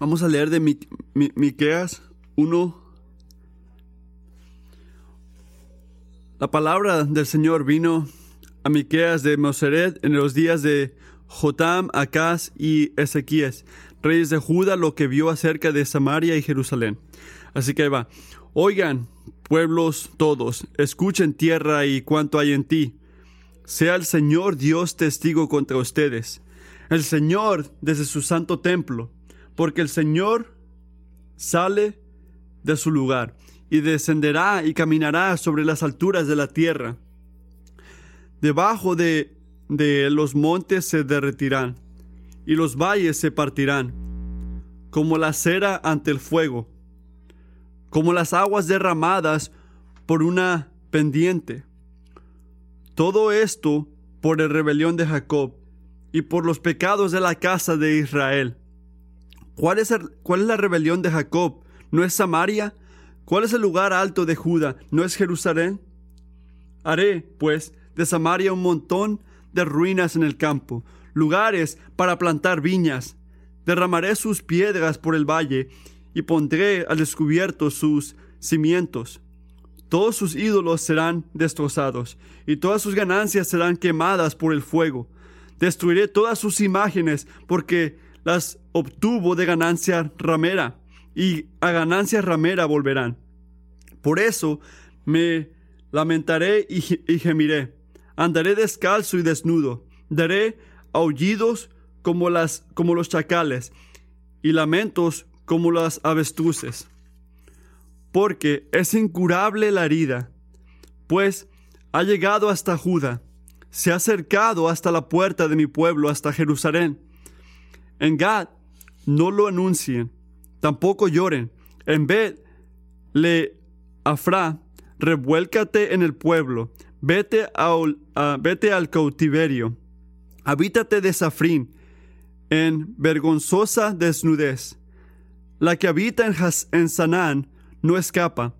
Vamos a leer de Mi- Mi- Miqueas 1. La palabra del Señor vino a Miqueas de Moseret en los días de Jotam, Acaz y Ezequías, reyes de Judá, lo que vio acerca de Samaria y Jerusalén. Así que ahí va. Oigan, pueblos todos, escuchen tierra y cuanto hay en ti. Sea el Señor Dios testigo contra ustedes. El Señor desde su santo templo, porque el Señor sale de su lugar y descenderá y caminará sobre las alturas de la tierra. Debajo de, de los montes se derretirán y los valles se partirán, como la cera ante el fuego, como las aguas derramadas por una pendiente. Todo esto por la rebelión de Jacob y por los pecados de la casa de Israel. ¿Cuál es, el- ¿Cuál es la rebelión de Jacob? ¿No es Samaria? ¿Cuál es el lugar alto de Judá? ¿No es Jerusalén? Haré, pues, de Samaria un montón de ruinas en el campo, lugares para plantar viñas. Derramaré sus piedras por el valle y pondré al descubierto sus cimientos. Todos sus ídolos serán destrozados y todas sus ganancias serán quemadas por el fuego. Destruiré todas sus imágenes porque las obtuvo de ganancia ramera y a ganancia ramera volverán. Por eso me lamentaré y, y gemiré. Andaré descalzo y desnudo. Daré aullidos como, las, como los chacales y lamentos como las avestruces. Porque es incurable la herida, pues ha llegado hasta Judá, se ha acercado hasta la puerta de mi pueblo, hasta Jerusalén. En Gad no lo anuncien, tampoco lloren. En Bet le Afra, revuélcate en el pueblo, vete, a- vete al cautiverio, habítate de Safrín, en vergonzosa desnudez. La que habita en, Has- Sanán no escapa.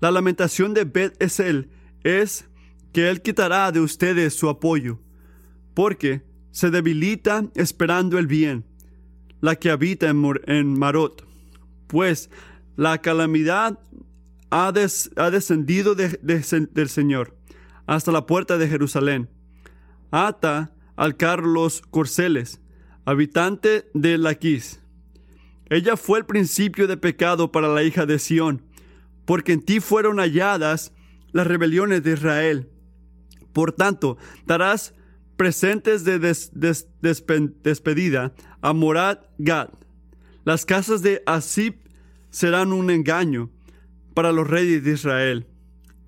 La lamentación de Bet Esel es que él quitará de ustedes su apoyo, porque se debilita esperando el bien. La que habita en, Marot, pues la calamidad ha, des- ha descendido de- de- del Señor hasta la puerta de Jerusalén. Ata al Carlos Corceles, habitante de Laquis. Ella fue el principio de pecado para la hija de Sión, porque en ti fueron halladas las rebeliones de Israel. Por tanto, darás presentes de des- des- despe- despedida a Morad Gad. Las casas de Asip serán un engaño para los reyes de Israel.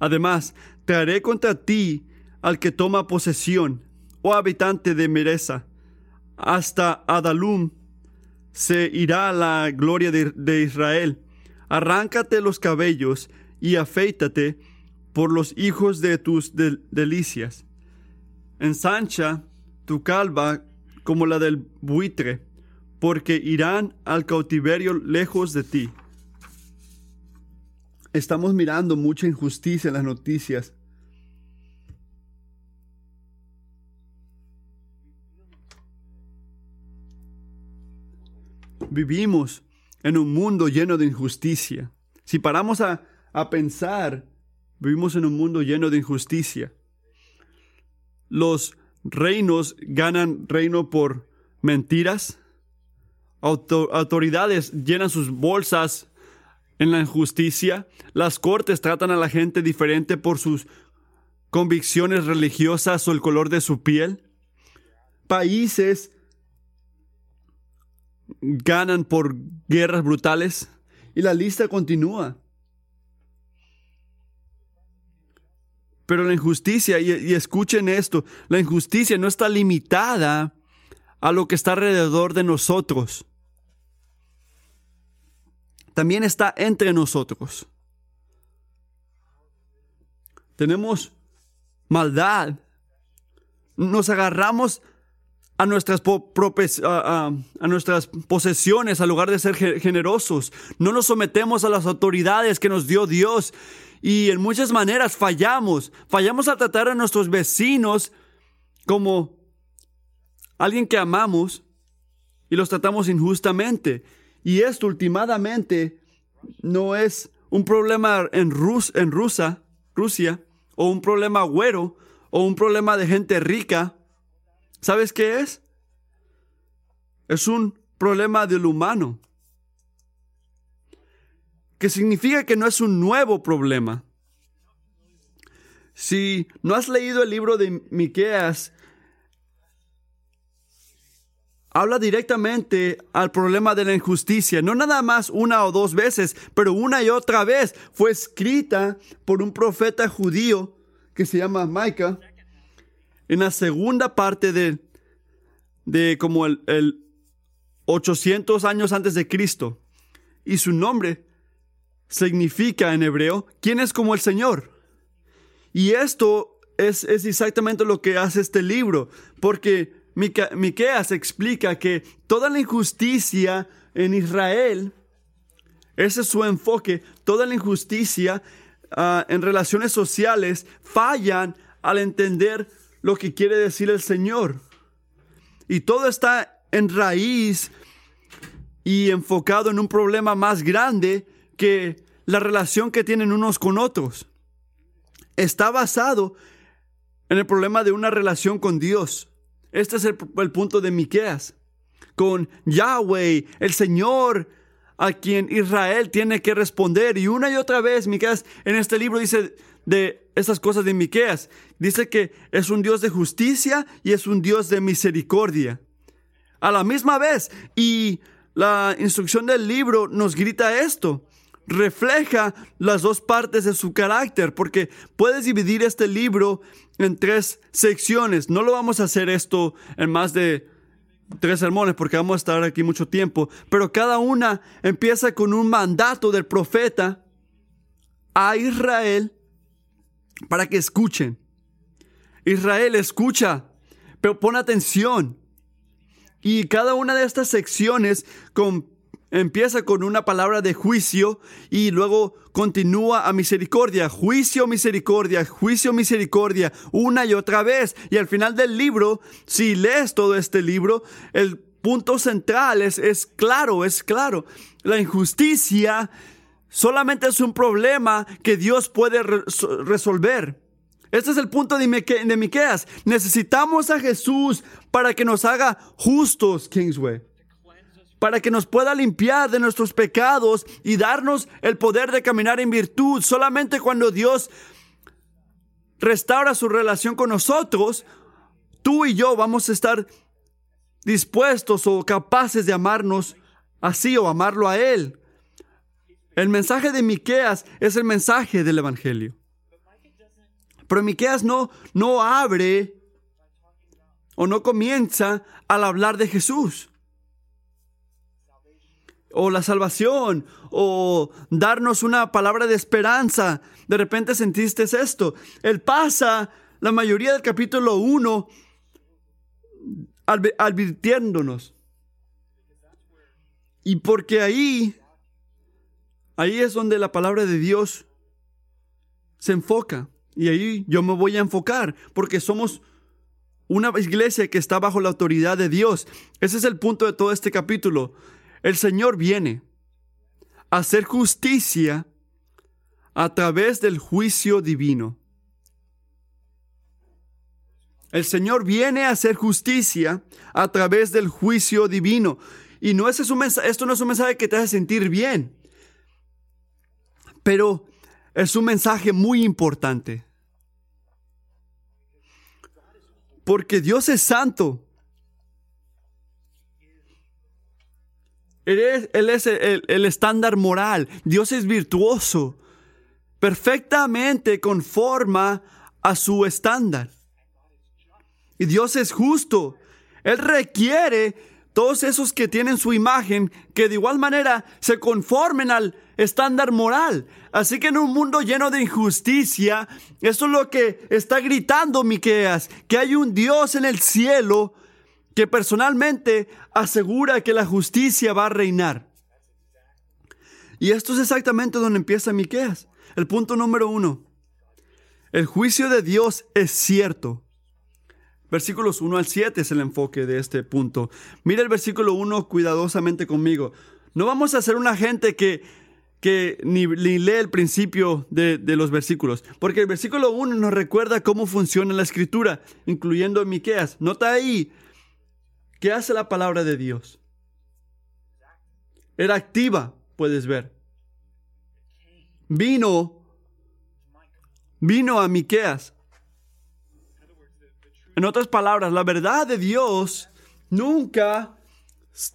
Además, te haré contra ti al que toma posesión, oh habitante de Mereza. Hasta Adalum se irá la gloria de, Israel. Arráncate los cabellos y afeítate por los hijos de tus del- delicias. Ensancha tu calva como la del buitre, porque irán al cautiverio lejos de ti. Estamos mirando mucha injusticia en las noticias. Vivimos en un mundo lleno de injusticia. Si paramos a, a pensar, vivimos en un mundo lleno de injusticia. Los reinos ganan reino por mentiras. Auto- autoridades llenan sus bolsas en la injusticia. Las cortes tratan a la gente diferente por sus convicciones religiosas o el color de su piel. Países ganan por guerras brutales y la lista continúa. Pero la injusticia, y, escuchen esto, la injusticia no está limitada a lo que está alrededor de nosotros. También está entre nosotros. Tenemos maldad. Nos agarramos a nuestras, a, a- nuestras posesiones, al lugar de ser ge- generosos. No nos sometemos a las autoridades que nos dio Dios. Y en muchas maneras fallamos. Fallamos a tratar a nuestros vecinos como alguien que amamos y los tratamos injustamente. Y esto últimamente no es un problema en, Rus en Rusia, Rusia, o un problema güero, o un problema de gente rica. ¿Sabes qué es? Es un problema del humano. Que significa que no es un nuevo problema. Si no has leído el libro de Miqueas, habla directamente al problema de la injusticia, no nada más una o dos veces, pero una y otra vez fue escrita por un profeta judío que se llama Micah en la segunda parte de, de como el, el 800 años antes de Cristo. Y su nombre significa en hebreo, ¿quién es como el Señor? Y esto es, es exactamente lo que hace este libro, porque Miqueas explica que toda la injusticia en Israel, ese es su enfoque, toda la injusticia ah, en relaciones sociales fallan al entender lo que quiere decir el Señor. Y todo está en raíz y enfocado en un problema más grande que la relación que tienen unos con otros. Está basado en el problema de una relación con Dios. Este es el, punto de Miqueas. Con Yahweh, el Señor, a quien Israel tiene que responder. Y una y otra vez, Miqueas en este libro dice de estas cosas de Miqueas. Dice que es un Dios de justicia y es un Dios de misericordia. A la misma vez. Y la instrucción del libro nos grita esto refleja las dos partes de su carácter, porque puedes dividir este libro en tres secciones. No lo vamos a hacer esto en más de tres sermones porque vamos a estar aquí mucho tiempo, pero cada una empieza con un mandato del profeta a Israel para que escuchen. Israel escucha, pero pon atención. Y cada una de estas secciones con empieza con una palabra de juicio y luego continúa a misericordia, juicio, misericordia, juicio, misericordia, una y otra vez. Y al final del libro, si lees todo este libro, el punto central es, es claro, es claro. La injusticia solamente es un problema que Dios puede resolver. Este es el punto de, Miqueas. Necesitamos a Jesús para que nos haga justos, Kingsway para que nos pueda limpiar de nuestros pecados y darnos el poder de caminar en virtud. Solamente cuando Dios restaura su relación con nosotros, tú y yo vamos a estar dispuestos o capaces de amarnos así o amarlo a Él. El mensaje de Miqueas es el mensaje del Evangelio. Pero Miqueas no, no abre o no comienza al hablar de Jesús o la salvación, o darnos una palabra de esperanza. De repente sentiste esto. Él pasa la mayoría del capítulo 1 advirtiéndonos. Y porque ahí, ahí es donde la palabra de Dios se enfoca. Y ahí yo me voy a enfocar, porque somos una iglesia que está bajo la autoridad de Dios. Ese es el punto de todo este capítulo. El Señor viene a hacer justicia a través del juicio divino. El Señor viene a hacer justicia a través del juicio divino. Y no es un esto no es un mensaje que te hace sentir bien, pero es un mensaje muy importante. Porque Dios es santo Él es, el, estándar moral. Dios es virtuoso. Perfectamente conforma a su estándar. Y Dios es justo. Él requiere todos esos que tienen su imagen que de igual manera se conformen al estándar moral. Así que en un mundo lleno de injusticia, eso es lo que está gritando Miqueas, que hay un Dios en el cielo que personalmente asegura que la justicia va a reinar. Y esto es exactamente donde empieza Miqueas. El punto número uno. El juicio de Dios es cierto. Versículos 1 al 7 es el enfoque de este punto. Mira el versículo 1 cuidadosamente conmigo. No vamos a ser una gente que, que ni, lee el principio de, de, los versículos, porque el versículo 1 nos recuerda cómo funciona la escritura, incluyendo Miqueas. Nota ahí, ¿qué hace la palabra de Dios? Era activa, puedes ver. Vino, vino a Miqueas. En otras palabras, la verdad de Dios nunca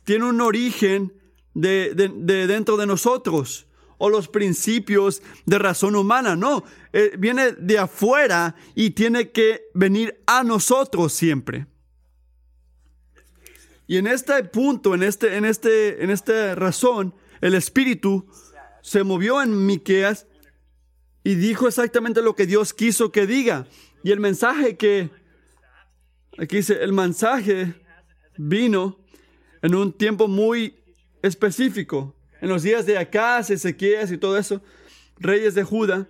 tiene un origen de, dentro de nosotros o los principios de razón humana, no, eh, viene de afuera y tiene que venir a nosotros siempre. Y en este punto, en, este, en, este, en esta razón, el Espíritu se movió en Miqueas y dijo exactamente lo que Dios quiso que diga. Y el mensaje que, aquí dice, el mensaje vino en un tiempo muy específico, en los días de Acaz, Ezequías y todo eso, reyes de Judá.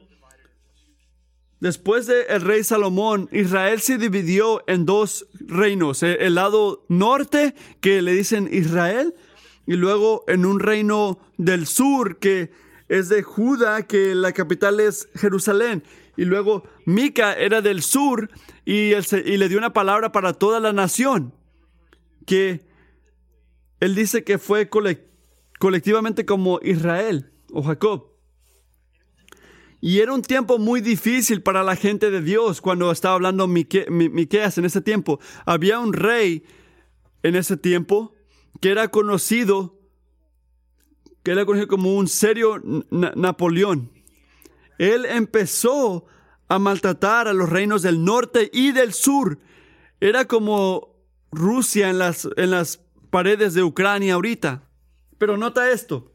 Después del rey Salomón, Israel se dividió en dos reinos, eh, el lado norte que le dicen Israel y luego en un reino del sur que es de Judá, que la capital es Jerusalén. Y luego Mica era del sur y, y le dio una palabra para toda la nación que él dice que fue colectivamente como Israel o Jacob. Y era un tiempo muy difícil para la gente de Dios cuando estaba hablando Miqueas en ese tiempo. Había un rey en ese tiempo que era conocido, que era conocido como un serio Napoleón. Él empezó a maltratar a los reinos del norte y del sur. Era como Rusia en las, en las paredes de Ucrania ahorita. Pero nota esto.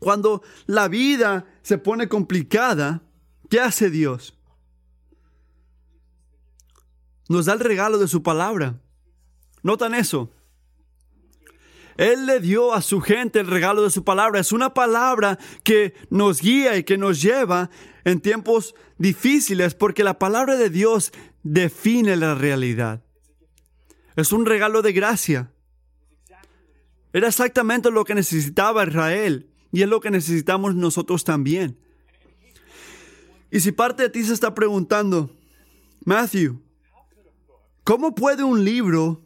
Cuando la vida se pone complicada, ¿qué hace Dios? Nos da el regalo de su palabra. ¿Notan eso? Él le dio a su gente el regalo de su palabra. Es una palabra que nos guía y que nos lleva en tiempos difíciles porque la palabra de Dios define la realidad. Es un regalo de gracia. Era exactamente lo que necesitaba Israel y es lo que necesitamos nosotros también. Y si parte de ti se está preguntando, Matthew, ¿cómo puede un libro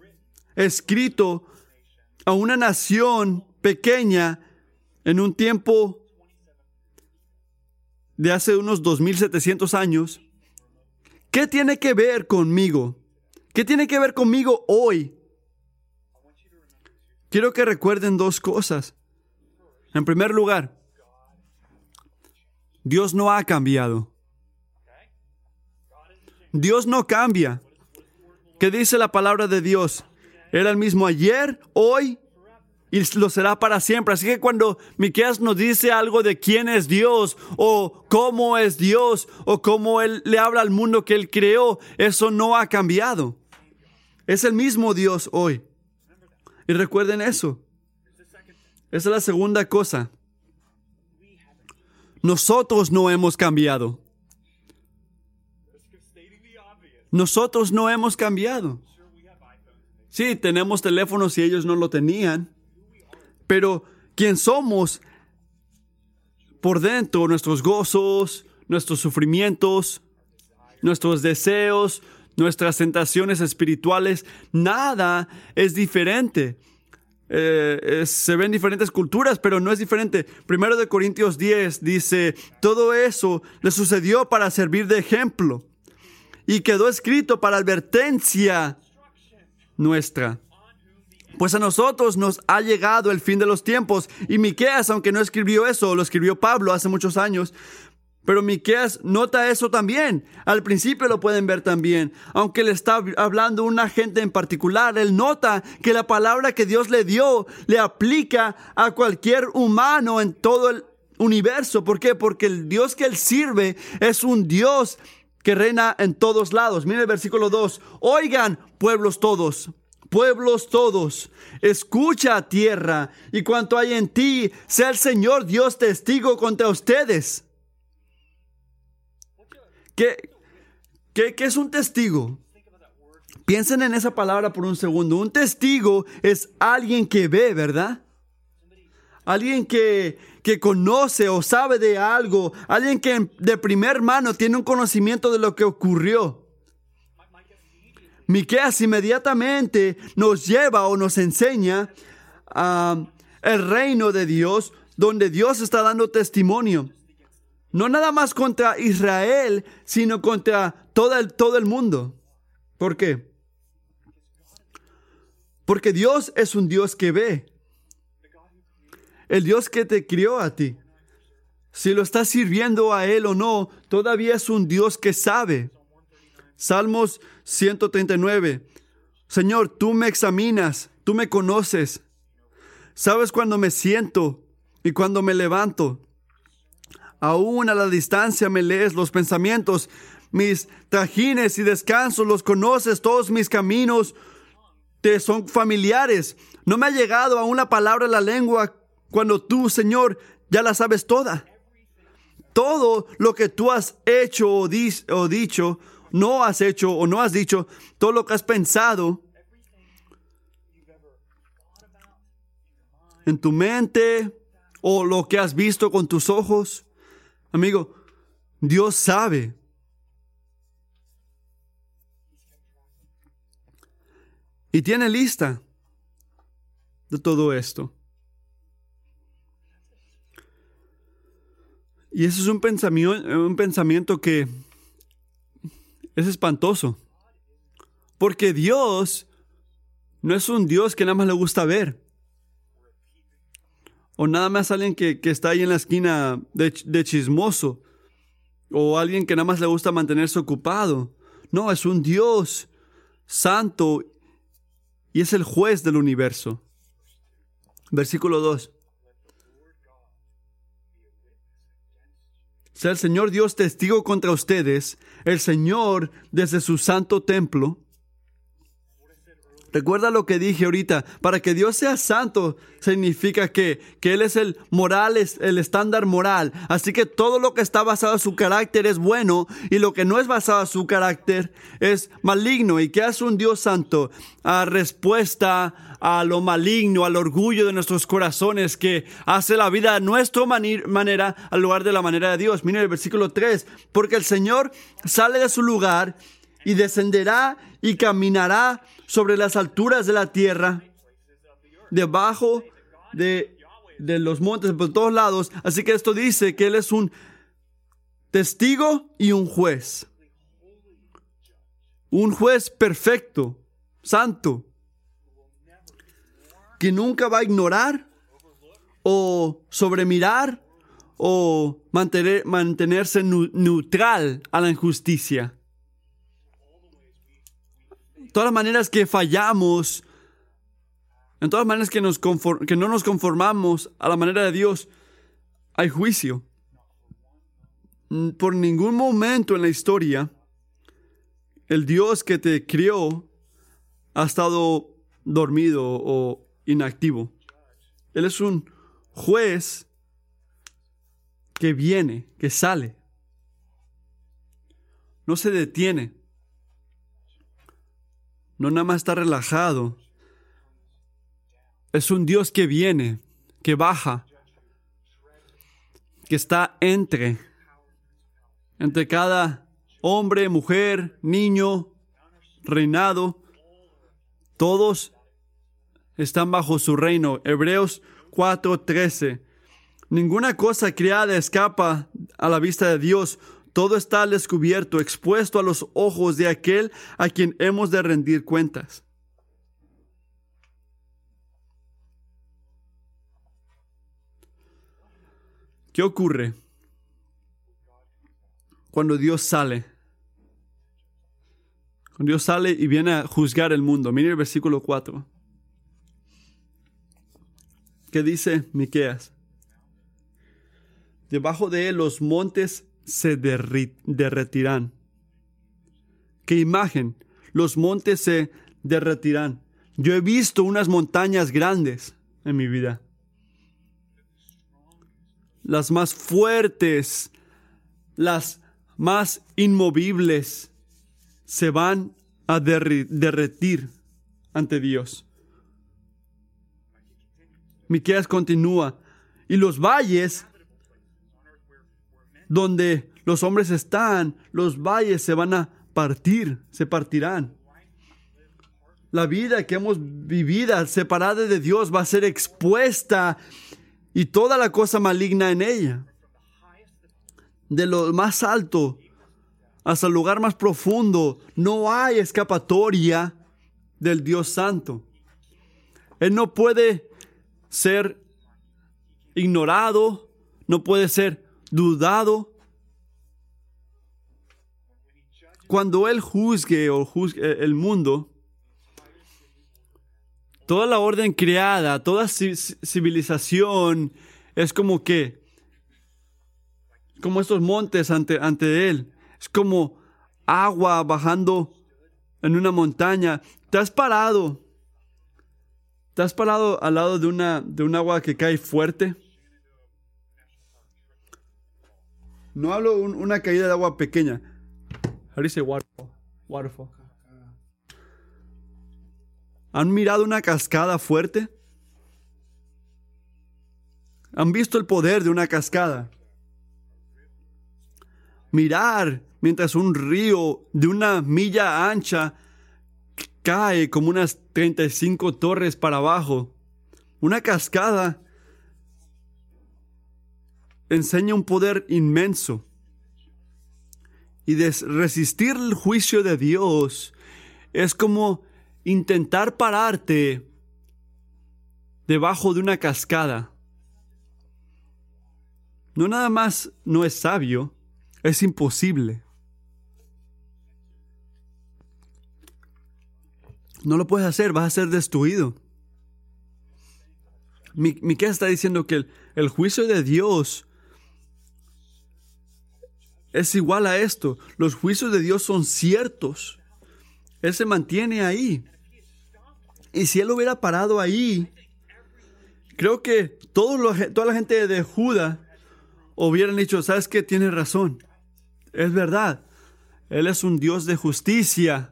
escrito a una nación pequeña en un tiempo de hace unos 2700 años, ¿qué tiene que ver conmigo? ¿Qué tiene que ver conmigo hoy? Quiero que recuerden dos cosas. En primer lugar, Dios no ha cambiado. Dios no cambia. ¿Qué dice la palabra de Dios? Era el mismo ayer, hoy y lo será para siempre. Así que cuando Miqueas nos dice algo de quién es Dios o cómo es Dios o cómo él le habla al mundo que él creó, eso no ha cambiado. Es el mismo Dios hoy. Y recuerden eso. Esa es la segunda cosa. Nosotros no hemos cambiado. Nosotros no hemos cambiado. Sí, tenemos teléfonos y ellos no lo tenían. Pero quién somos por dentro, nuestros gozos, nuestros sufrimientos, nuestros deseos, nuestras tentaciones espirituales, nada es diferente. Eh, se ven diferentes culturas, pero no es diferente. Primero de Corintios 10 dice, todo eso le sucedió para servir de ejemplo y quedó escrito para advertencia nuestra. Pues a nosotros nos ha llegado el fin de los tiempos. Y Miqueas, aunque no escribió eso, lo escribió Pablo hace muchos años, pero Miqueas nota eso también. Al principio lo pueden ver también. Aunque le está hablando una gente en particular, él nota que la palabra que Dios le dio le aplica a cualquier humano en todo el universo. ¿Por qué? Porque el Dios que él sirve es un Dios que reina en todos lados. Mire el versículo 2. Oigan, pueblos todos pueblos todos, escucha tierra, y cuanto hay en ti, sea el Señor Dios testigo contra ustedes. ¿Qué, qué, qué es un testigo? Piensen en esa palabra por un segundo. Un testigo es alguien que ve, ¿verdad? alguien que, que conoce o sabe de algo, alguien que de primer mano tiene un conocimiento de lo que ocurrió. Miqueas inmediatamente nos lleva o nos enseña a el reino de Dios, donde Dios está dando testimonio. No nada más contra Israel, sino contra todo el, todo el mundo. ¿Por qué? Porque Dios es un Dios que ve. El Dios que te crió a ti. Si lo estás sirviendo a Él o no, todavía es un Dios que sabe. Salmos 139. Señor, tú me examinas, tú me conoces. Sabes cuando me siento y cuando me levanto. Aún a la distancia me lees los pensamientos, mis trajines y descansos los conoces, todos mis caminos te son familiares. No me ha llegado a una palabra en la lengua cuando tú, Señor, ya la sabes toda. Todo lo que tú has hecho o, o dicho no has hecho o no has dicho, todo lo que has pensado en tu mente o lo que has visto con tus ojos. Amigo, Dios sabe. Y tiene lista de todo esto. Y eso es un pensamiento, un pensamiento que es espantoso. Porque Dios no es un Dios que nada más le gusta ver. O nada más alguien que, está ahí en la esquina de, de chismoso. O alguien que nada más le gusta mantenerse ocupado. No, es un Dios santo y es el juez del universo. Versículo 2. sea el Señor Dios testigo contra ustedes, el Señor desde su santo templo. Recuerda lo que dije ahorita, para que Dios sea santo significa que, que Él es el moral, es el estándar moral. Así que todo lo que está basado en su carácter es bueno y lo que no es basado en su carácter es maligno. ¿Y que hace un Dios santo? A respuesta a lo maligno, al orgullo de nuestros corazones que hace la vida a nuestra manera al lugar de la manera de Dios. Miren el versículo 3, porque el Señor sale de su lugar y descenderá y caminará sobre las alturas de la tierra, debajo de, los montes, por todos lados. Así que esto dice que Él es un testigo y un juez. Un juez perfecto, santo que nunca va a ignorar o sobremirar o mantener, mantenerse neutral a la injusticia. Todas las maneras que fallamos, en todas las maneras que, nos que no nos conformamos a la manera de Dios, hay juicio. Por ningún momento en la historia, el Dios que te crió ha estado dormido o inactivo. Él es un juez que viene, que sale. No se detiene. No nada más está relajado. Es un Dios que viene, que baja, que está entre, entre cada hombre, mujer, niño, reinado. Todos están bajo su reino. Hebreos 4:13. Ninguna cosa creada escapa a la vista de Dios. Todo está al descubierto, expuesto a los ojos de aquel a quien hemos de rendir cuentas. ¿Qué ocurre cuando Dios sale? Cuando Dios sale y viene a juzgar el mundo. Mire el versículo 4. ¿Qué dice Miqueas? Debajo de él los montes se derretirán. ¿Qué imagen? Los montes se derretirán. Yo he visto unas montañas grandes en mi vida. Las más fuertes, las más inmovibles, se van a derretir ante Dios. Miqueas continúa, Y los valles donde los hombres están, los valles se van a partir, se partirán. La vida que hemos vivido separada de Dios va a ser expuesta y toda la cosa maligna en ella. De lo más alto hasta el lugar más profundo, no hay escapatoria del Dios Santo. Él no puede ser ignorado, no puede ser dudado. Cuando Él juzgue o juzgue el mundo, toda la orden creada, toda civilización es como que, como estos montes ante, ante Él. Es como agua bajando en una montaña. Te has parado. Te has parado al lado de una de un agua que cae fuerte. No hablo de una caída de agua pequeña. How waterfall? Waterfall. ¿Han mirado una cascada fuerte? ¿Han visto el poder de una cascada? Mirar mientras un río de una milla ancha cae como unas 35 torres para abajo. Una cascada enseña un poder inmenso. Y resistir el juicio de Dios es como intentar pararte debajo de una cascada. No nada más no es sabio, es imposible. No lo puedes hacer, vas a ser destruido. Miquel está diciendo que el, el juicio de Dios es igual a esto. Los juicios de Dios son ciertos. Él se mantiene ahí. Y si él hubiera parado ahí, creo que toda la gente de Judá hubieran dicho, ¿sabes qué? Tiene razón. Es verdad. Él es un Dios de justicia.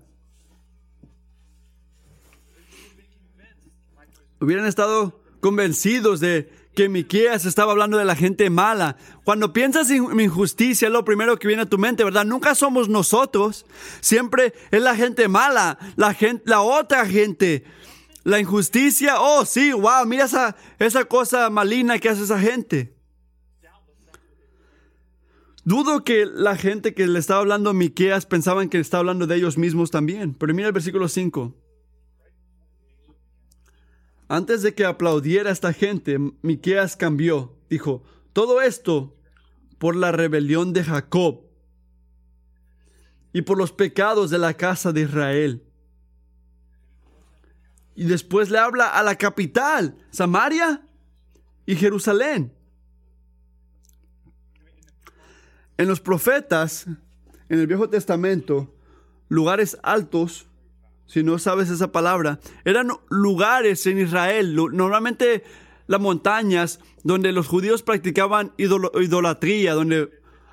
Hubieran estado convencidos de que Miqueas estaba hablando de la gente mala. Cuando piensas en injusticia es lo primero que viene a tu mente, ¿verdad? Nunca somos nosotros. Siempre es la gente mala, la otra gente. La injusticia, oh sí, wow, mira esa, esa cosa maligna que hace esa gente. Dudo que la gente que le estaba hablando a Miqueas pensaban que estaba hablando de ellos mismos también. Pero mira el versículo 5. Antes de que aplaudiera esta gente, Miqueas cambió. Dijo, todo esto por la rebelión de Jacob y por los pecados de la casa de Israel. Y después le habla a la capital, Samaria y Jerusalén. En los profetas, en el Viejo Testamento, lugares altos, si no sabes esa palabra, eran lugares en Israel, normalmente las montañas donde los judíos practicaban idolatría, donde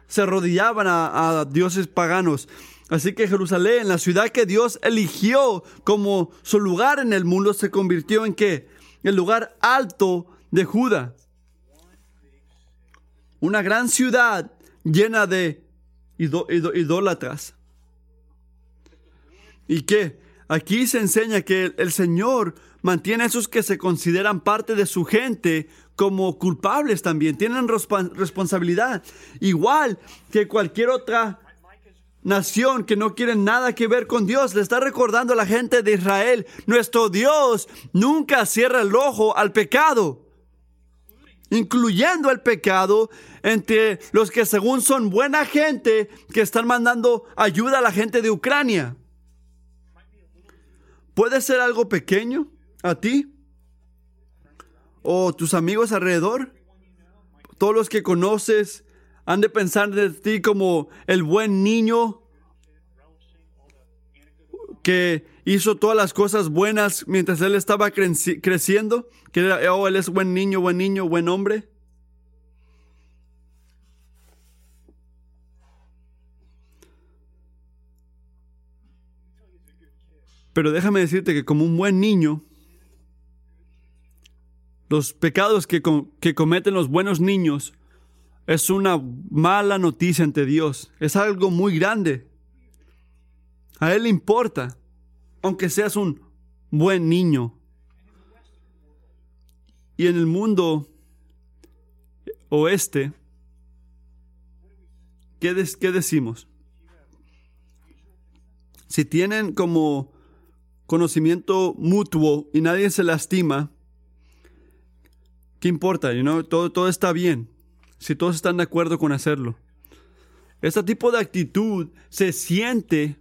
se arrodillaban a dioses paganos. Así que Jerusalén, la ciudad que Dios eligió como su lugar en el mundo, se convirtió en qué? El lugar alto de Judá. Una gran ciudad llena de idólatras. ¿Y qué? Aquí se enseña que el Señor mantiene a esos que se consideran parte de su gente como culpables también, tienen responsabilidad, igual que cualquier otra nación que no quiere nada que ver con Dios. Le está recordando a la gente de Israel, nuestro Dios nunca cierra el ojo al pecado, incluyendo el pecado entre los que según son buena gente que están mandando ayuda a la gente de Ucrania. Puede ser algo pequeño a ti o tus amigos alrededor, todos los que conoces han de pensar de ti como el buen niño que hizo todas las cosas buenas mientras él estaba creciendo, que era, oh, él es buen niño, buen niño, buen hombre. Pero déjame decirte que como un buen niño, los pecados que, que cometen los buenos niños es una mala noticia ante Dios. Es algo muy grande. A Él le importa, aunque seas un buen niño. Y en el mundo oeste, ¿qué, qué decimos? Si tienen como conocimiento mutuo y nadie se lastima, ¿qué importa? todo, todo está bien, si todos están de acuerdo con hacerlo. Este tipo de actitud se siente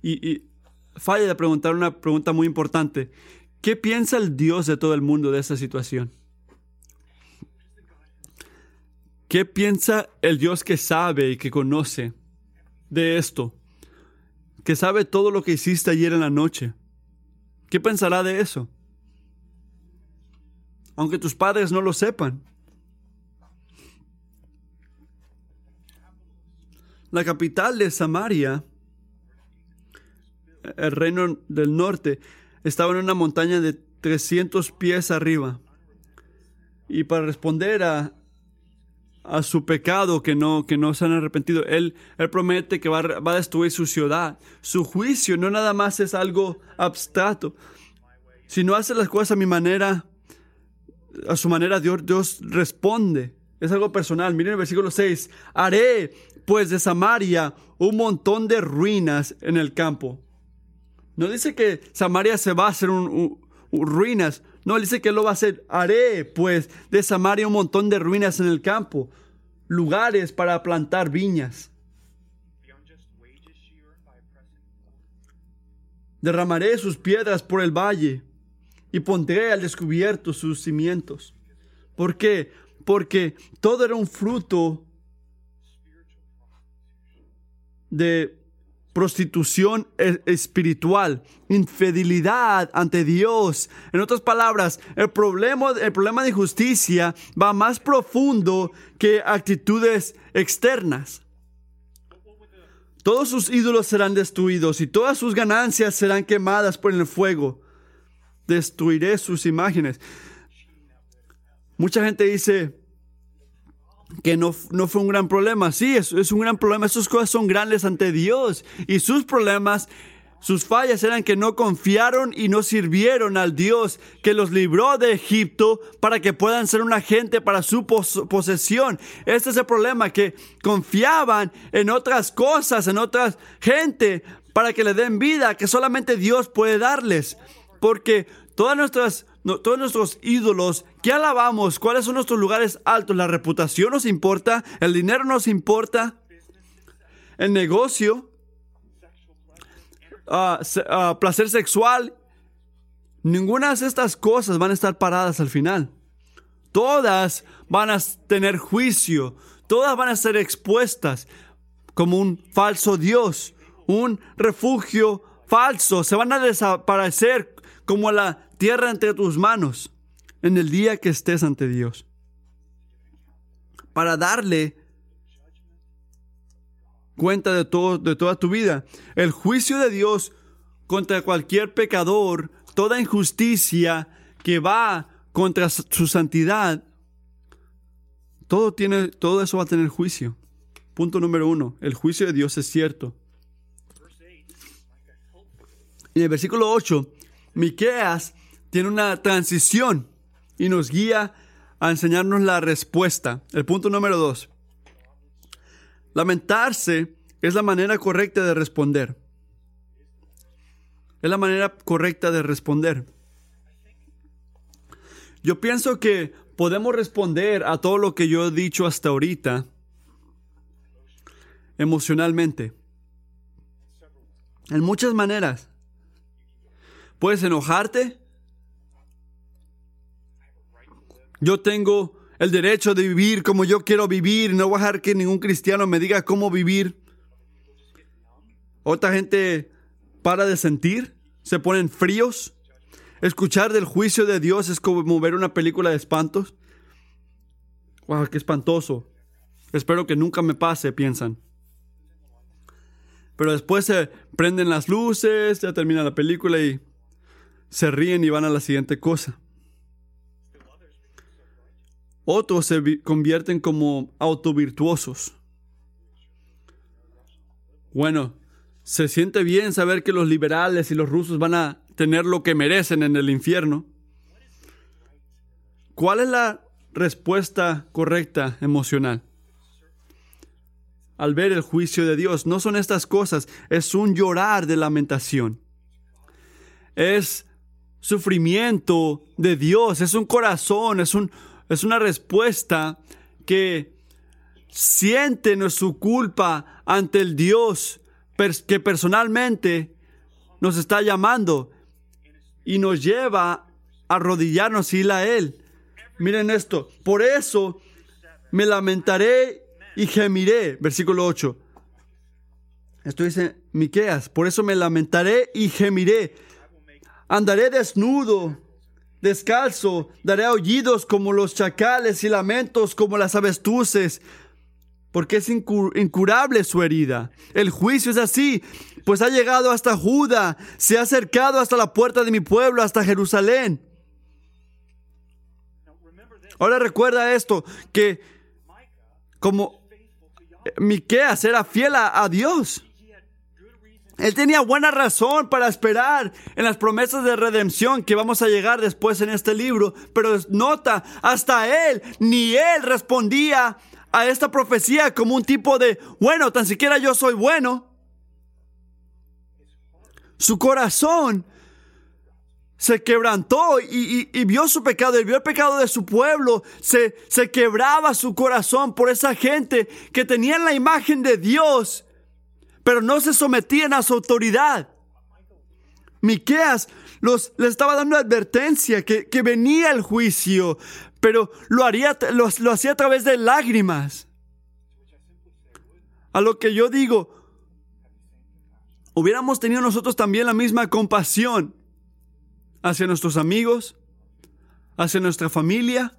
y, y falla de preguntar una pregunta muy importante. ¿Qué piensa el Dios de todo el mundo de esta situación? ¿Qué piensa el Dios que sabe y que conoce de esto? Que sabe todo lo que hiciste ayer en la noche. ¿Qué pensará de eso? Aunque tus padres no lo sepan. La capital de Samaria, el reino del norte, estaba en una montaña de 300 pies arriba. Y para responder a, a su pecado que no, que no se han arrepentido, él, él promete que va, va, a destruir su ciudad. Su juicio no nada más es algo abstracto. Si no hace las cosas a mi manera, a su manera, Dios, Dios responde. Es algo personal. Miren el versículo 6. Haré pues de Samaria un montón de ruinas en el campo no dice que Samaria se va a hacer un, ruinas. No, dice que lo va a hacer. Haré, pues, de Samaria un montón de ruinas en el campo. Lugares para plantar viñas. Derramaré sus piedras por el valle y pondré al descubierto sus cimientos. ¿Por qué? Porque todo era un fruto de prostitución e-, espiritual, infidelidad ante Dios. En otras palabras, el problema, el problema de injusticia va más profundo que actitudes externas. Todos sus ídolos serán destruidos y todas sus ganancias serán quemadas por el fuego. Destruiré sus imágenes. Mucha gente dice, que no, no, fue un gran problema. Sí, es, es un gran problema. Esas cosas son grandes ante Dios. Y sus problemas, sus fallas eran que no confiaron y no sirvieron al Dios que los libró de Egipto para que puedan ser una gente para su posesión. Este es el problema, que confiaban en otras cosas, en otras gente para que le den vida que solamente Dios puede darles. Porque todas nuestras todos nuestros ídolos, ¿qué alabamos? ¿Cuáles son nuestros lugares altos? ¿La reputación nos importa? ¿El dinero nos importa? ¿El negocio? Uh, placer sexual? Ninguna de estas cosas van a estar paradas al final. Todas van a tener juicio. Todas van a ser expuestas como un falso Dios, un refugio falso. Se van a desaparecer como la tierra entre tus manos en el día que estés ante Dios. Para darle cuenta de, todo, de toda tu vida. El juicio de Dios contra cualquier pecador, toda injusticia que va contra su santidad, todo, tiene, todo eso va a tener juicio. Punto número uno, el juicio de Dios es cierto. En el versículo 8, Miqueas tiene una transición y nos guía a enseñarnos la respuesta. El punto número dos. Lamentarse es la manera correcta de responder. Es la manera correcta de responder. Yo pienso que podemos responder a todo lo que yo he dicho hasta ahorita emocionalmente. En muchas maneras. Puedes enojarte, Yo tengo el derecho de vivir como yo quiero vivir. No voy a dejar que ningún cristiano me diga cómo vivir. Otra gente para de sentir, se ponen fríos. Escuchar del juicio de Dios es como ver una película de espantos. ¡Wow, qué espantoso! Espero que nunca me pase, piensan. Pero después se prenden las luces, ya termina la película y se ríen y van a la siguiente cosa. Otros se vi- convierten como autovirtuosos. Bueno, se siente bien saber que los liberales y los rusos van a tener lo que merecen en el infierno. ¿Cuál es la respuesta correcta emocional? Al ver el juicio de Dios, no son estas cosas, es un llorar de lamentación. Es sufrimiento de Dios, es un corazón, es, un, es una respuesta que siente su culpa ante el Dios que personalmente nos está llamando y nos lleva a arrodillarnos y ir a Él. Miren esto, por eso me lamentaré y gemiré, versículo 8. Esto dice Miqueas, por eso me lamentaré y gemiré. Andaré desnudo, descalzo, daré aullidos como los chacales y lamentos como las avestruces, porque es incu- incurable su herida. El juicio es así, pues ha llegado hasta Judá, se ha acercado hasta la puerta de mi pueblo, hasta Jerusalén. Ahora recuerda esto, que como Miqueas era fiel a Dios. Él tenía buena razón para esperar en las promesas de redención que vamos a llegar después en este libro, pero nota, hasta él, ni él respondía a esta profecía como un tipo de, bueno, tan siquiera yo soy bueno. Su corazón se quebrantó y, vio su pecado, y vio el pecado de su pueblo, se, se quebraba su corazón por esa gente que tenían la imagen de Dios, pero no se sometían a su autoridad. Miqueas los, le estaba dando advertencia que, que venía el juicio, pero lo, haría, lo, lo hacía a través de lágrimas. A lo que yo digo, hubiéramos tenido nosotros también la misma compasión hacia nuestros amigos, hacia nuestra familia,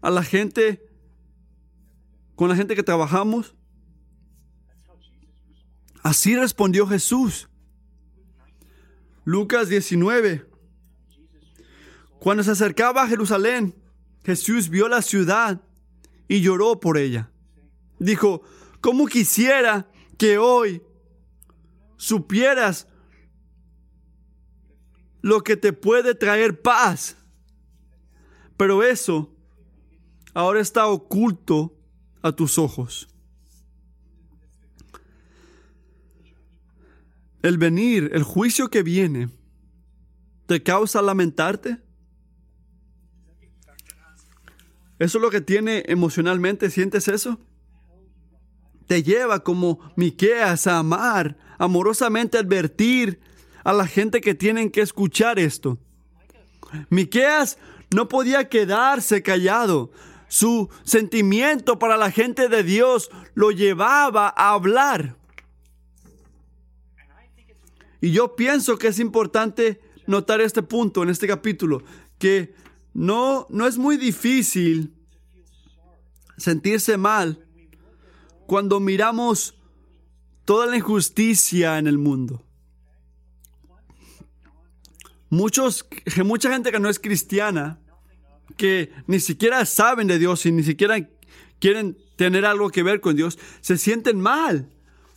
a la gente, con la gente que trabajamos. Así respondió Jesús. Lucas 19. Cuando se acercaba a Jerusalén, Jesús vio la ciudad y lloró por ella. Dijo, ¿cómo quisiera que hoy supieras lo que te puede traer paz? Pero eso ahora está oculto a tus ojos. El venir, el juicio que viene, ¿te causa lamentarte? ¿Eso es lo que tiene emocionalmente? ¿Sientes eso? Te lleva como Miqueas a amar, amorosamente advertir a la gente que tienen que escuchar esto. Miqueas no podía quedarse callado. Su sentimiento para la gente de Dios lo llevaba a hablar. Y yo pienso que es importante notar este punto en este capítulo, que no, no es muy difícil sentirse mal cuando miramos toda la injusticia en el mundo. Muchos, mucha gente que no es cristiana, que ni siquiera saben de Dios y ni siquiera quieren tener algo que ver con Dios, se sienten mal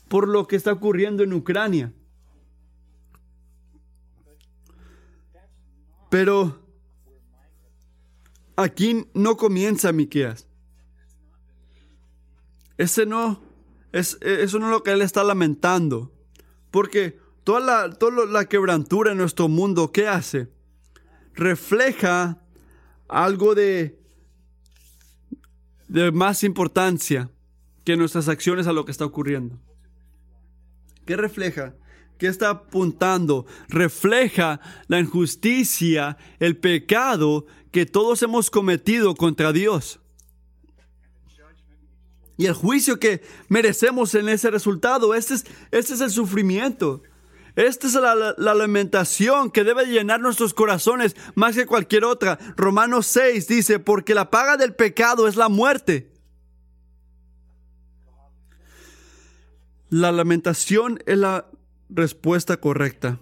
por lo que está ocurriendo en Ucrania. Pero aquí no comienza Miqueas. Ese no es eso no es lo que él está lamentando, porque toda la toda la quebrantura en nuestro mundo ¿qué hace? Refleja algo de de más importancia que nuestras acciones a lo que está ocurriendo. ¿Qué refleja? ¿Qué está apuntando? Refleja la injusticia, el pecado que todos hemos cometido contra Dios. Y el juicio que merecemos en ese resultado, este es, este es el sufrimiento. Esta es la, la, la, lamentación que debe llenar nuestros corazones más que cualquier otra. Romanos 6 dice, porque la paga del pecado es la muerte. La lamentación es la respuesta correcta.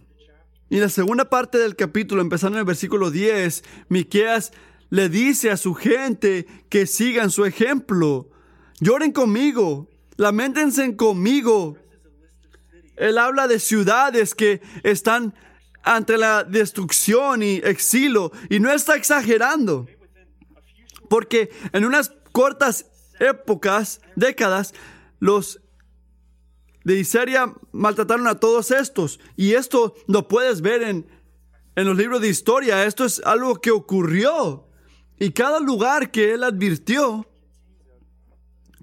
Y la segunda parte del capítulo, empezando en el versículo 10, Miqueas le dice a su gente que sigan su ejemplo. Lloren conmigo, lamentense conmigo. Él habla de ciudades que están ante la destrucción y exilio y no está exagerando. Porque en unas cortas épocas, décadas, los de Isaria maltrataron a todos estos. Y esto lo puedes ver en, en los libros de historia. Esto es algo que ocurrió. Y cada lugar que él advirtió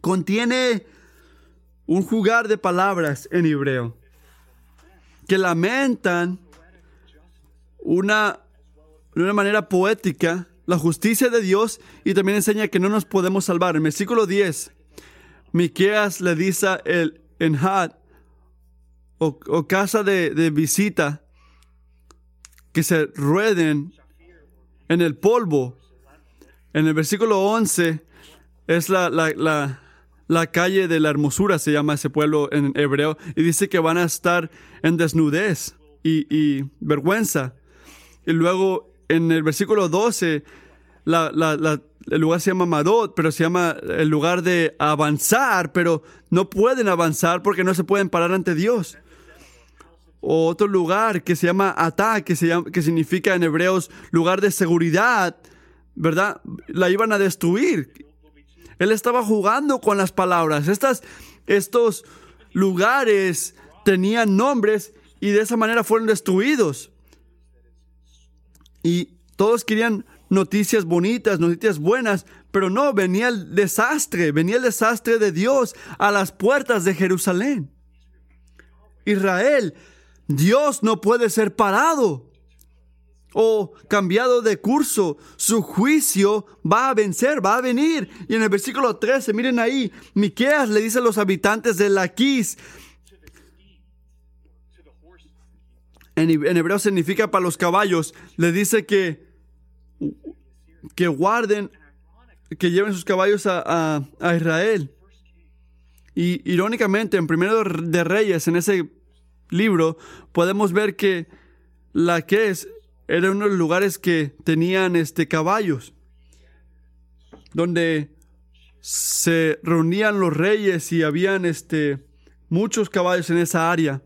contiene un jugar de palabras en hebreo que lamentan una, de una manera poética la justicia de Dios y también enseña que no nos podemos salvar. En versículo 10, Miqueas le dice el Enhad o, o casa de, de visita que se rueden en el polvo. En el versículo 11 es la, la, la, la, calle de la hermosura, se llama ese pueblo en hebreo, y dice que van a estar en desnudez y, y vergüenza. Y luego en el versículo 12, el lugar se llama Madot, pero se llama el lugar de avanzar, pero no pueden avanzar porque no se pueden parar ante Dios. O otro lugar que se llama Atá, que, se que significa en hebreos lugar de seguridad, ¿verdad? La iban a destruir. Él estaba jugando con las palabras. Estas, estos lugares tenían nombres y de esa manera fueron destruidos. Y todos querían noticias bonitas, noticias buenas, pero no, venía el desastre, venía el desastre de Dios a las puertas de Jerusalén. Israel, Dios no puede ser parado o cambiado de curso. Su juicio va a vencer, va a venir. Y en el versículo 13, miren ahí, Miqueas le dice a los habitantes de Laquis, en, en hebreo significa para los caballos, le dice que que guarden, que lleven sus caballos a, Israel. Y irónicamente, en Primero de Reyes, en ese libro, podemos ver que la que es era uno de los lugares que tenían este, caballos, donde se reunían los reyes y habían este, muchos caballos en esa área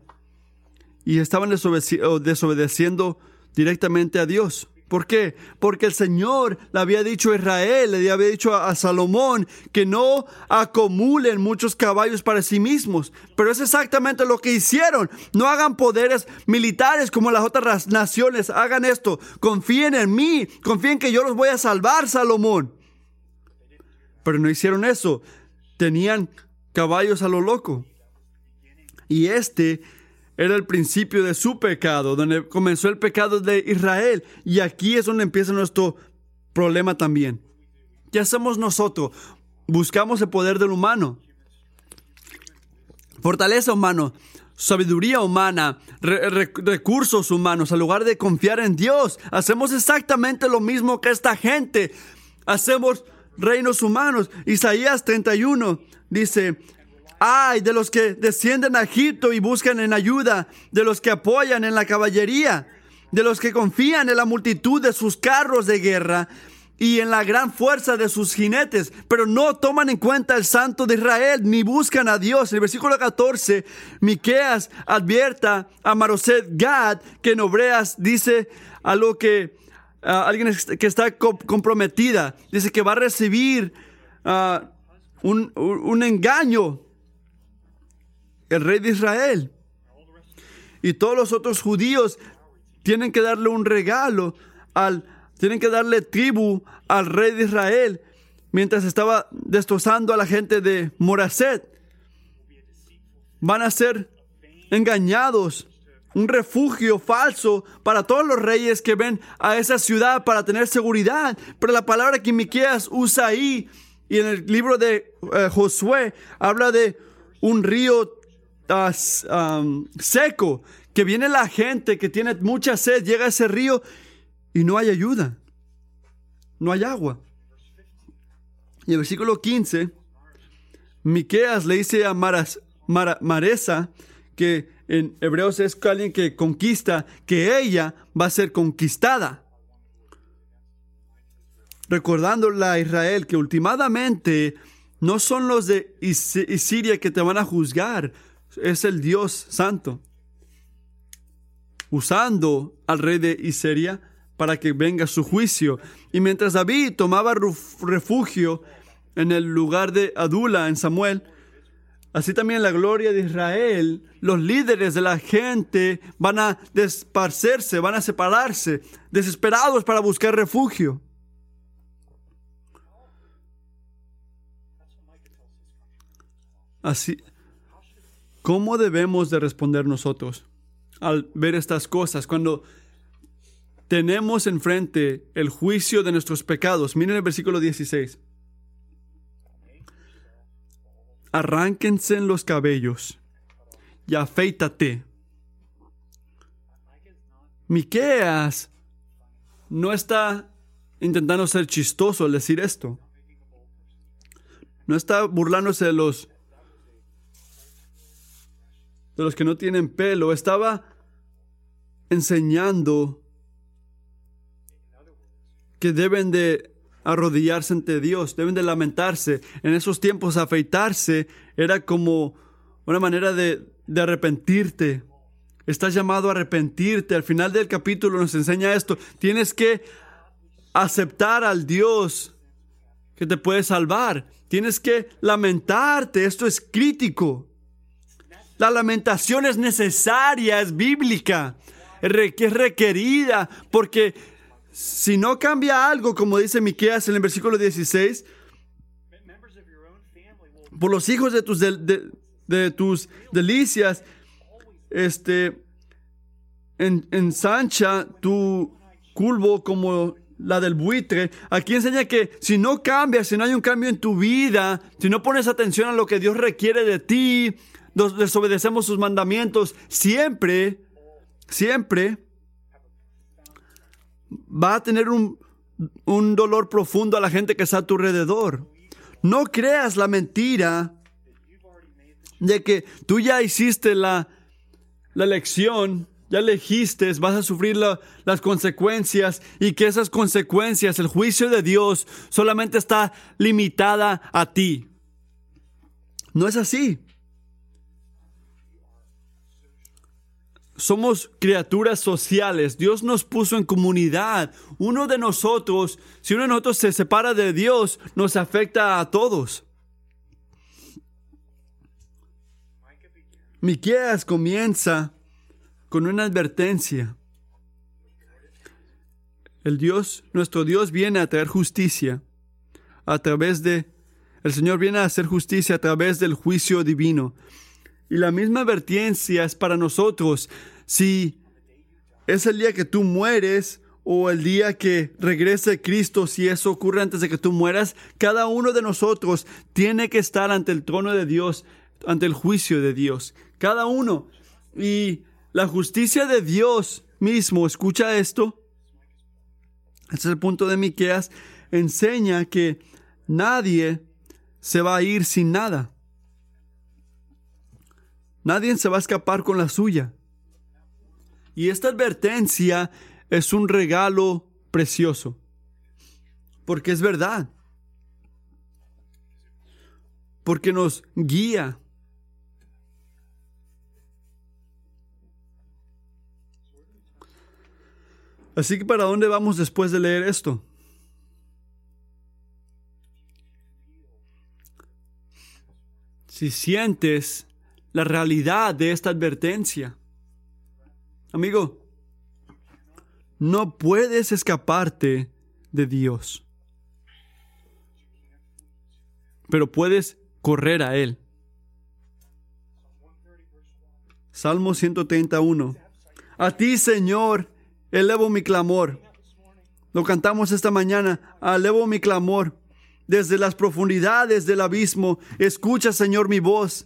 y estaban desobedeciendo directamente a Dios. ¿Por qué? Porque el Señor le había dicho a Israel, le había dicho a, Salomón que no acumulen muchos caballos para sí mismos. Pero es exactamente lo que hicieron. No hagan poderes militares como las otras naciones. Hagan esto. Confíen en mí. Confíen que yo los voy a salvar, Salomón. Pero no hicieron eso. Tenían caballos a lo loco. Y este era el principio de su pecado, donde comenzó el pecado de Israel. Y aquí es donde empieza nuestro problema también. ¿Qué hacemos nosotros? Buscamos el poder del humano. Fortaleza humana, sabiduría humana, recursos humanos, en lugar de confiar en Dios. Hacemos exactamente lo mismo que esta gente. Hacemos reinos humanos. Isaías 31 dice, Ay de los que descienden a Egipto y buscan en ayuda, de los que apoyan en la caballería, de los que confían en la multitud de sus carros de guerra y en la gran fuerza de sus jinetes, pero no toman en cuenta el santo de Israel ni buscan a Dios. En el versículo 14, Miqueas advierta a Maroset Gad que en Obreas dice a lo que alguien que está comprometida, dice que va a recibir ah, un engaño el rey de Israel. Y todos los otros judíos tienen que darle un regalo al, tienen que darle tribu al rey de Israel mientras estaba destrozando a la gente de Moraset. Van a ser engañados, un refugio falso para todos los reyes que ven a esa ciudad para tener seguridad. Pero la palabra que Miqueas usa ahí y en el libro de eh, Josué habla de un río seco, que viene la gente que tiene mucha sed, llega a ese río y no hay ayuda, no hay agua. Y el versículo 15, Miqueas le dice a Maras, Maresa, que en hebreos es alguien que conquista, que ella va a ser conquistada. recordándole a Israel que últimamente no son los de Siria que te van a juzgar, es el Dios santo. Usando al rey de Isiria para que venga su juicio. Y mientras David tomaba refugio en el lugar de Adula, en Samuel, así también la gloria de Israel, los líderes de la gente van a desparcerse, van a separarse, desesperados para buscar refugio. Así, ¿cómo debemos de responder nosotros al ver estas cosas? Cuando tenemos enfrente el juicio de nuestros pecados. Miren el versículo 16. Arránquense en los cabellos y afeítate. Miqueas no está intentando ser chistoso al decir esto. No está burlándose de los de los que no tienen pelo, estaba enseñando que deben de arrodillarse ante Dios, deben de lamentarse. En esos tiempos afeitarse era como una manera de, arrepentirte. Estás llamado a arrepentirte. Al final del capítulo nos enseña esto. Tienes que aceptar al Dios que te puede salvar. Tienes que lamentarte. Esto es crítico. La lamentación es necesaria, es bíblica, es requerida, porque si no cambia algo, como dice Miqueas en el versículo 16, por los hijos de tus, de, tus delicias, este, en, ensancha tu culvo como la del buitre. Aquí enseña que si no cambias, si no hay un cambio en tu vida, si no pones atención a lo que Dios requiere de ti, desobedecemos sus mandamientos, siempre, siempre va a tener un, dolor profundo a la gente que está a tu alrededor. No creas la mentira de que tú ya hiciste la, la lección, ya elegiste, vas a sufrir las consecuencias y que esas consecuencias, el juicio de Dios, solamente está limitada a ti. No es así. Somos criaturas sociales. Dios nos puso en comunidad. Uno de nosotros, si uno de nosotros se separa de Dios, nos afecta a todos. Miqueas comienza con una advertencia. El Dios, nuestro Dios viene a traer justicia a través de el Señor viene a hacer justicia a través del juicio divino. Y la misma advertencia es para nosotros. Si es el día que tú mueres o el día que regrese Cristo, si eso ocurre antes de que tú mueras, cada uno de nosotros tiene que estar ante el trono de Dios, ante el juicio de Dios. Cada uno. Y la justicia de Dios mismo, escucha esto. Este es el punto de Miqueas. Enseña que nadie se va a ir sin nada. Nadie se va a escapar con la suya. Y esta advertencia es un regalo precioso. Porque es verdad. Porque nos guía. Así que ¿para dónde vamos después de leer esto? Si sientes la realidad de esta advertencia. Amigo, no puedes escaparte de Dios, pero puedes correr a Él. Salmo 131. A ti, Señor, elevo mi clamor. Lo cantamos esta mañana. Elevo mi clamor. Desde las profundidades del abismo, escucha, Señor, mi voz.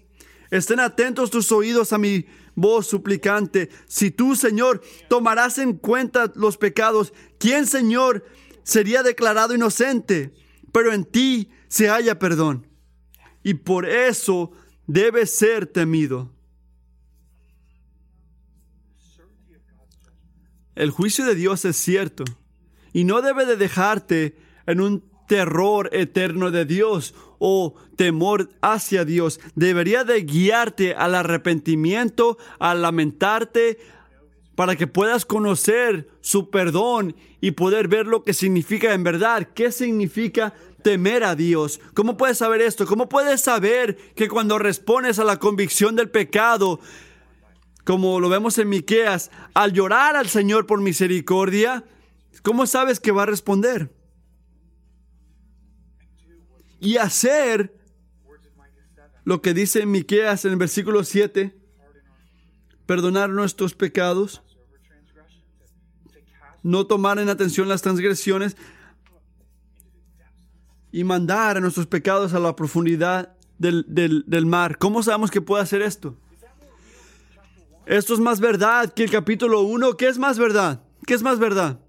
Estén atentos tus oídos a mi voz suplicante. Si tú, Señor, tomarás en cuenta los pecados, ¿quién, Señor, sería declarado inocente? Pero en ti se halla perdón. Y por eso debe ser temido. El juicio de Dios es cierto y no debe de dejarte en un terror eterno de Dios o temor hacia Dios. Debería de guiarte al arrepentimiento, a lamentarte, para que puedas conocer su perdón y poder ver lo que significa en verdad. ¿Qué significa temer a Dios? ¿Cómo puedes saber esto? ¿Cómo puedes saber que cuando respondes a la convicción del pecado, como lo vemos en Miqueas, al llorar al Señor por misericordia, ¿cómo sabes que va a responder? Y hacer lo que dice Miqueas en el versículo 7, perdonar nuestros pecados, no tomar en atención las transgresiones y mandar nuestros pecados a la profundidad del, del mar. ¿Cómo sabemos que puede hacer esto? Esto es más verdad que el capítulo 1. ¿Qué es más verdad? ¿Qué es más verdad?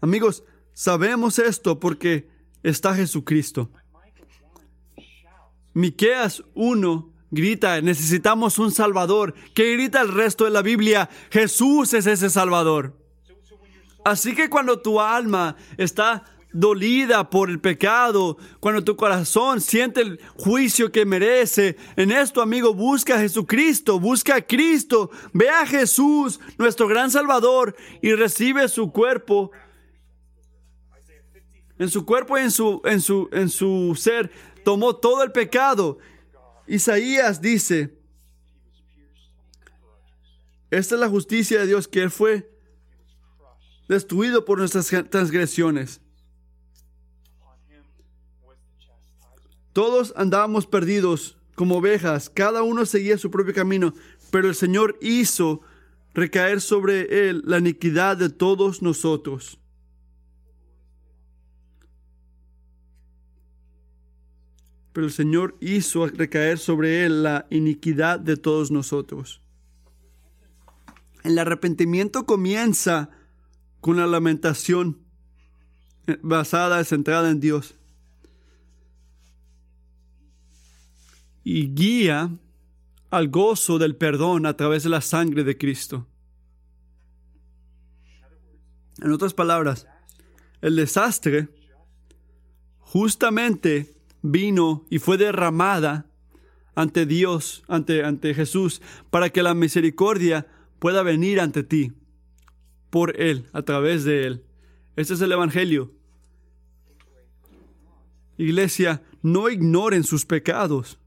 Amigos, sabemos esto porque está Jesucristo. Miqueas 1 grita, necesitamos un Salvador. ¿Qué grita el resto de la Biblia? Jesús es ese Salvador. Así que cuando tu alma está dolida por el pecado, cuando tu corazón siente el juicio que merece, en esto, amigo, busca a Jesucristo, busca a Cristo, ve a Jesús, nuestro gran Salvador, y recibe su cuerpo. En su cuerpo y en su, en su, en su ser tomó todo el pecado Isaías dice, esta es la justicia de Dios, que Él fue destruido por nuestras transgresiones. Todos andábamos perdidos como ovejas, cada uno seguía su propio camino, pero el Señor hizo recaer sobre Él la iniquidad de todos nosotros. El Señor hizo recaer sobre él la iniquidad de todos nosotros. El arrepentimiento comienza con la lamentación eh, basada, centrada en Dios. Y guía al gozo del perdón a través de la sangre de Cristo. En otras palabras, el desastre justamente vino y fue derramada ante Dios, ante, ante Jesús, para que la misericordia pueda venir ante ti por Él, a través de Él. Este es el Evangelio. Iglesia, no ignoren sus pecados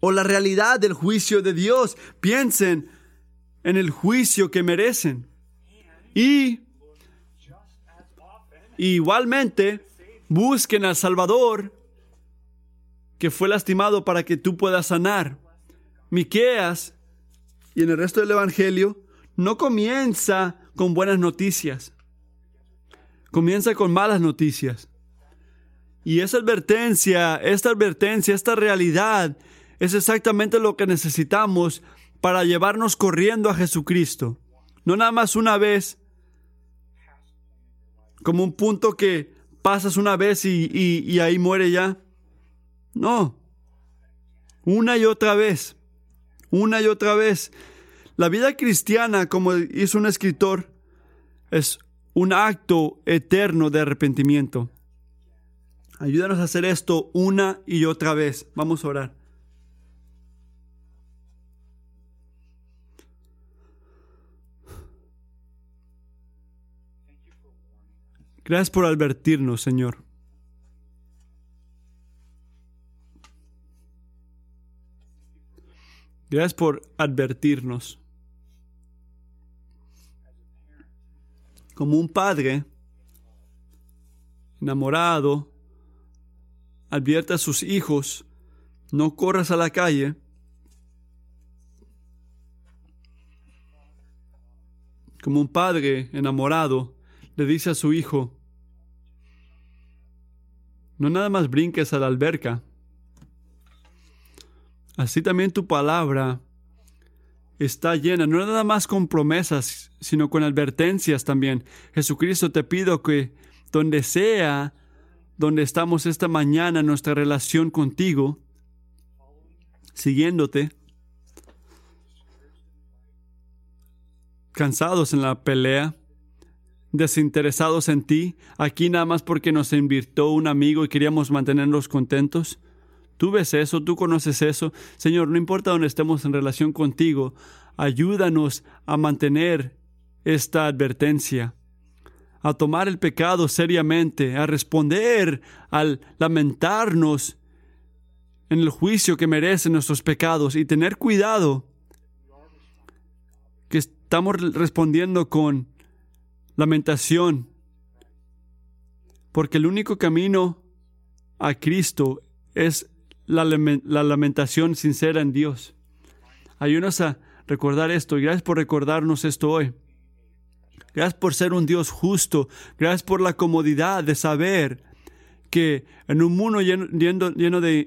o la realidad del juicio de Dios. Piensen en el juicio que merecen. Y igualmente Busquen al Salvador que fue lastimado para que tú puedas sanar. Miqueas y en el resto del evangelio no comienza con buenas noticias. Comienza con malas noticias. Y esa advertencia, esta advertencia, esta realidad es exactamente lo que necesitamos para llevarnos corriendo a Jesucristo. No nada más una vez, como un punto que pasas una vez y, ahí muere ya. No. Una y otra vez. Una y otra vez. La vida cristiana, como hizo un escritor, es un acto eterno de arrepentimiento. Ayúdanos a hacer esto una y otra vez. Vamos a orar. Gracias por advertirnos, Señor. Gracias por advertirnos. Como un padre enamorado advierte a sus hijos, no corras a la calle. Como un padre enamorado le dice a su hijo, no nada más brinques a la alberca. Así también tu palabra está llena, no nada más con promesas, sino con advertencias también. Jesucristo, te pido que donde sea, donde estamos esta mañana, nuestra relación contigo, siguiéndote, cansados en la pelea, desinteresados en ti, aquí nada más porque nos invirtió un amigo y queríamos mantenernos contentos. Tú ves eso, tú conoces eso. Señor, no importa dónde estemos en relación contigo, ayúdanos a mantener esta advertencia, a tomar el pecado seriamente, a responder al lamentarnos en el juicio que merecen nuestros pecados y tener cuidado que estamos respondiendo con lamentación, porque el único camino a Cristo es la, lamentación sincera en Dios. Ayúdanos a recordar esto y gracias por recordarnos esto hoy. Gracias por ser un Dios justo. Gracias por la comodidad de saber que en un mundo lleno de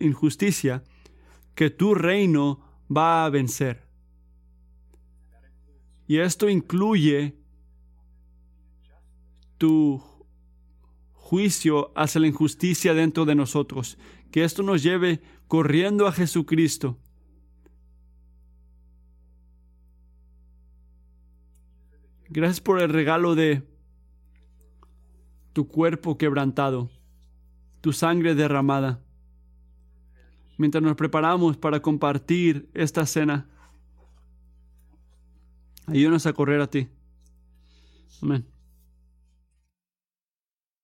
injusticia, que tu reino va a vencer. Y esto incluye tu juicio hacia la injusticia dentro de nosotros. Que esto nos lleve corriendo a Jesucristo. Gracias por el regalo de tu cuerpo quebrantado, tu sangre derramada. Mientras nos preparamos para compartir esta cena, ayúdanos a correr a ti. Amén.